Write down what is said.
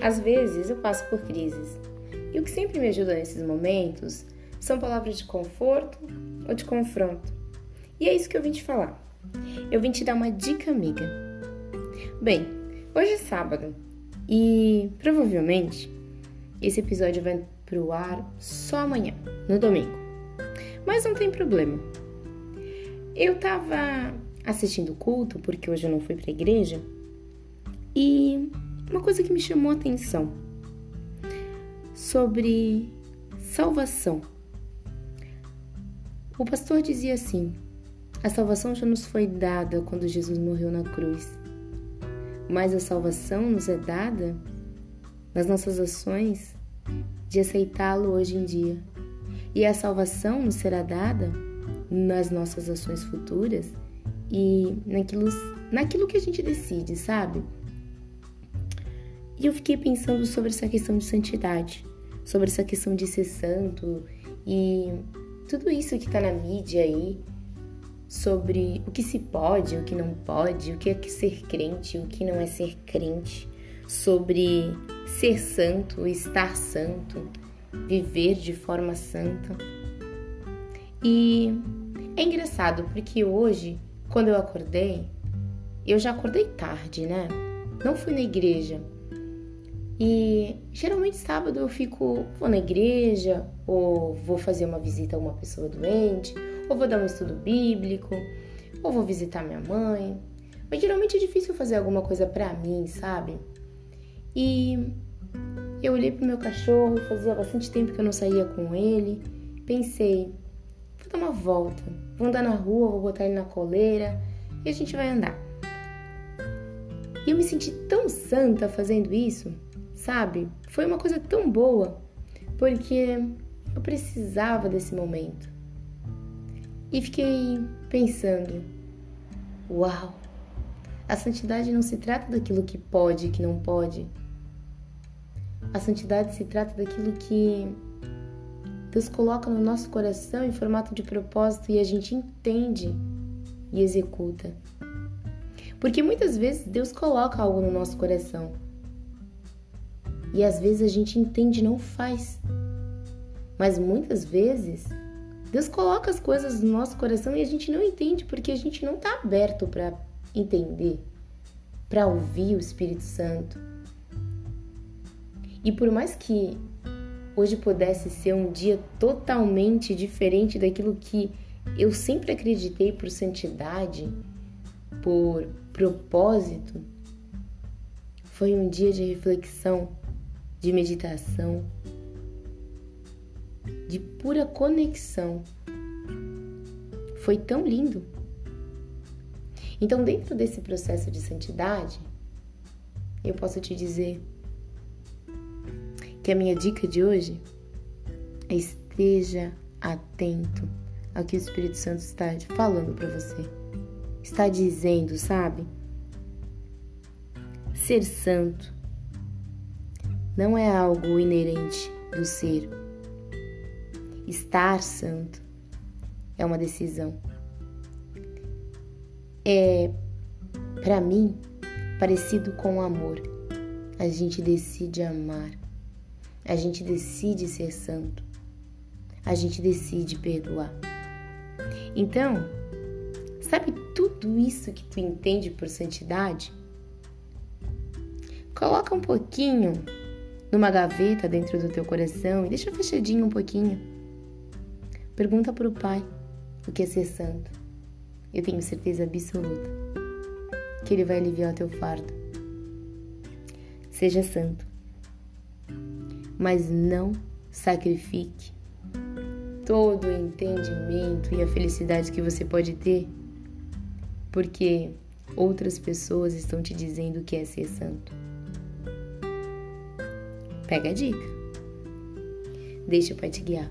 Às vezes eu passo por crises. E o que sempre me ajuda nesses momentos são palavras de conforto ou de confronto. E é isso que eu vim te falar. Eu vim te dar uma dica amiga. Bem, hoje é sábado e provavelmente esse episódio vai pro ar só amanhã, no domingo. Mas não tem problema. Eu tava assistindo o culto, porque hoje eu não fui pra igreja, e uma coisa que me chamou a atenção sobre salvação. O pastor dizia assim: a salvação já nos foi dada quando Jesus morreu na cruz, mas a salvação nos é dada nas nossas ações de aceitá-lo hoje em dia. E a salvação nos será dada nas nossas ações futuras e naquilo, naquilo que a gente decide, sabe? E eu fiquei pensando sobre essa questão de santidade, sobre essa questão de ser santo e tudo isso que tá na mídia aí, sobre o que se pode, o que não pode, o que é ser crente, o que não é ser crente, sobre ser santo, estar santo, viver de forma santa. E é engraçado porque hoje, quando eu acordei, eu já acordei tarde, né? Não fui na igreja. E geralmente sábado eu fico, vou na igreja, ou vou fazer uma visita a uma pessoa doente, ou vou dar um estudo bíblico, ou vou visitar minha mãe. Mas geralmente é difícil fazer alguma coisa para mim, sabe? E eu olhei pro meu cachorro, fazia bastante tempo que eu não saía com ele. Pensei, vou dar uma volta, vou andar na rua, vou botar ele na coleira e a gente vai andar. E eu me senti tão santa fazendo isso, sabe? Foi uma coisa tão boa, porque eu precisava desse momento. E fiquei pensando: uau, a santidade não se trata daquilo que pode e que não pode a santidade se trata daquilo que Deus coloca no nosso coração em formato de propósito e a gente entende e executa. Porque muitas vezes Deus coloca algo no nosso coração e às vezes a gente entende e não faz. Mas muitas vezes Deus coloca as coisas no nosso coração e a gente não entende porque a gente não está aberto para entender, para ouvir o Espírito Santo. E por mais que hoje pudesse ser um dia totalmente diferente daquilo que eu sempre acreditei por santidade, por propósito, foi um dia de reflexão, de meditação, de pura conexão. Foi tão lindo. Então, dentro desse processo de santidade, eu posso te dizer que a minha dica de hoje é esteja atento ao que o Espírito Santo está falando para você. Está dizendo, sabe? Ser santo não é algo inerente do ser. Estar santo é uma decisão. É, para mim, parecido com o amor. A gente decide amar a gente decide ser santo. A gente decide perdoar. Então, sabe tudo isso que tu entende por santidade? Coloca um pouquinho numa gaveta dentro do teu coração e deixa fechadinho um pouquinho. Pergunta para o Pai o que é ser santo. Eu tenho certeza absoluta que Ele vai aliviar o teu fardo. Seja santo mas não sacrifique todo o entendimento e a felicidade que você pode ter, porque outras pessoas estão te dizendo que é ser santo. Pega a dica. Deixa o Pai te guiar.